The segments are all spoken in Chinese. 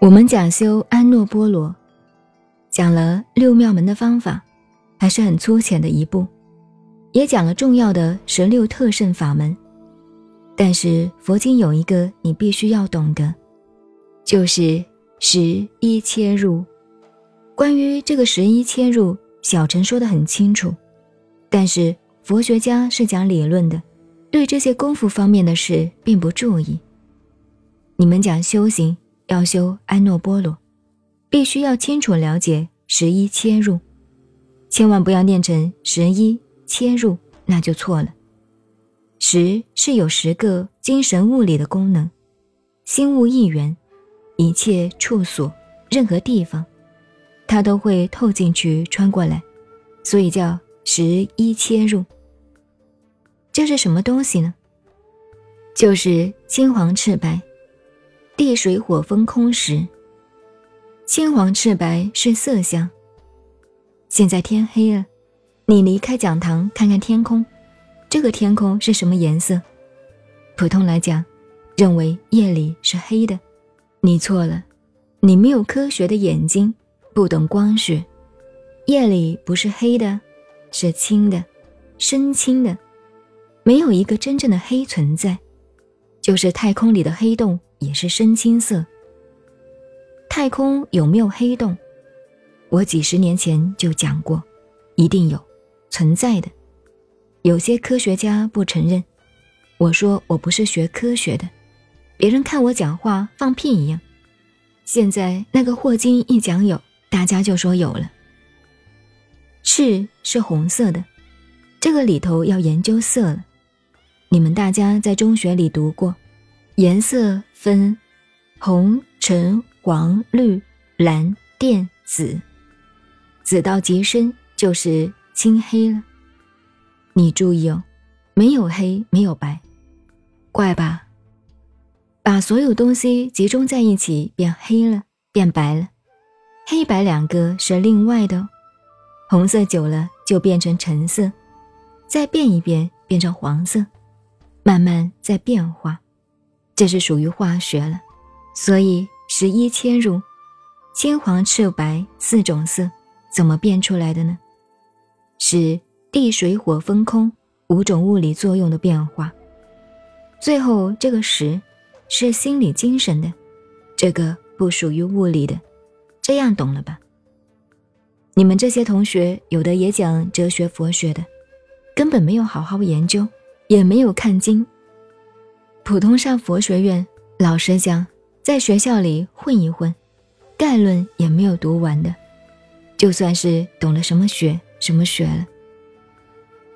我们讲修安诺波罗，讲了六妙门的方法，还是很粗浅的一步，也讲了重要的十六特胜法门。但是佛经有一个你必须要懂的，就是十一切入。关于这个十一切入，小陈说的很清楚，但是佛学家是讲理论的，对这些功夫方面的事并不注意。你们讲修行。要修安诺波罗，必须要清楚了解十一切入，千万不要念成十一切入，那就错了。十是有十个精神物理的功能，心物一元，一切处所、任何地方，它都会透进去、穿过来，所以叫十一切入。这是什么东西呢？就是金黄赤白。地水火风空时，青黄赤白是色相。现在天黑了，你离开讲堂看看天空，这个天空是什么颜色？普通来讲，认为夜里是黑的。你错了，你没有科学的眼睛，不懂光学。夜里不是黑的，是青的，深青的，没有一个真正的黑存在，就是太空里的黑洞。也是深青色。太空有没有黑洞？我几十年前就讲过，一定有，存在的。有些科学家不承认。我说我不是学科学的，别人看我讲话放屁一样。现在那个霍金一讲有，大家就说有了。赤是红色的，这个里头要研究色了。你们大家在中学里读过。颜色分红、橙、黄、绿、蓝、靛、紫，紫到极深就是青黑了。你注意哦，没有黑，没有白，怪吧？把所有东西集中在一起，变黑了，变白了。黑白两个是另外的，哦红色久了就变成橙色，再变一变变成黄色，慢慢在变化。这是属于化学了，所以十一切入，青黄赤白四种色怎么变出来的呢？是地水火风空五种物理作用的变化。最后这个十是心理精神的，这个不属于物理的，这样懂了吧？你们这些同学有的也讲哲学佛学的，根本没有好好研究，也没有看经。普通上佛学院，老实讲，在学校里混一混，概论也没有读完的，就算是懂了什么学什么学了。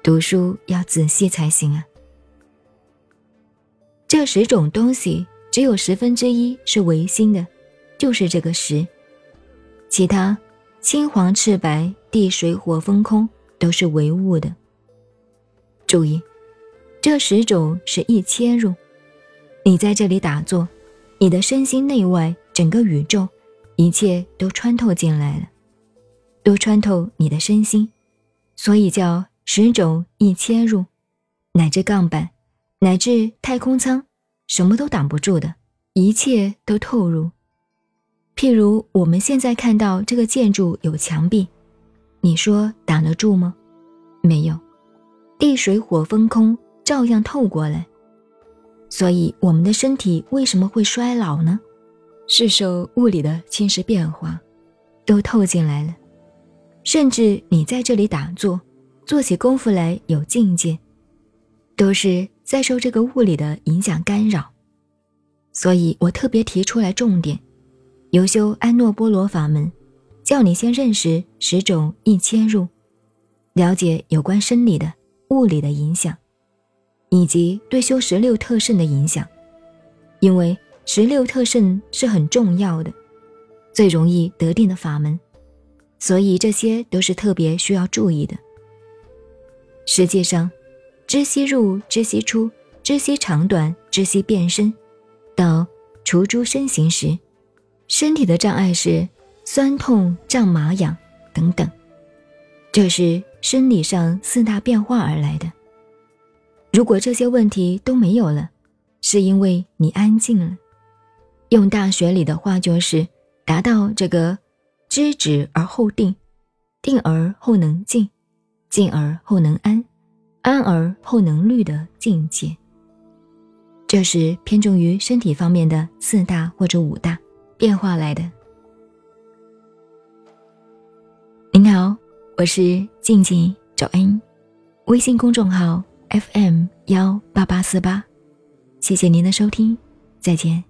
读书要仔细才行啊。这十种东西只有十分之一是唯心的，就是这个十，其他青黄赤白地水火风空都是唯物的。注意，这十种是一切入。你在这里打坐，你的身心内外整个宇宙，一切都穿透进来了，都穿透你的身心，所以叫十种一切入，乃至杠板，乃至太空舱，什么都挡不住的，一切都透入。譬如我们现在看到这个建筑有墙壁，你说挡得住吗？没有，地水火风空照样透过来。所以，我们的身体为什么会衰老呢？是受物理的侵蚀变化，都透进来了。甚至你在这里打坐，做起功夫来有境界，都是在受这个物理的影响干扰。所以我特别提出来重点：由修安诺波罗法门，叫你先认识十种易切入，了解有关生理的、物理的影响。以及对修十六特胜的影响，因为十六特胜是很重要的，最容易得定的法门，所以这些都是特别需要注意的。实际上，知悉入、知悉出、知悉长短、知悉变身，到除诸身形时，身体的障碍是酸痛、胀麻痒等等，这是生理上四大变化而来的。如果这些问题都没有了，是因为你安静了。用大学里的话就是，达到这个知止而后定，定而后能静，静而后能安，安而后能虑的境界。这是偏重于身体方面的四大或者五大变化来的。您好，我是静静早安，微信公众号 FM 幺八八四八，谢谢您的收听，再见。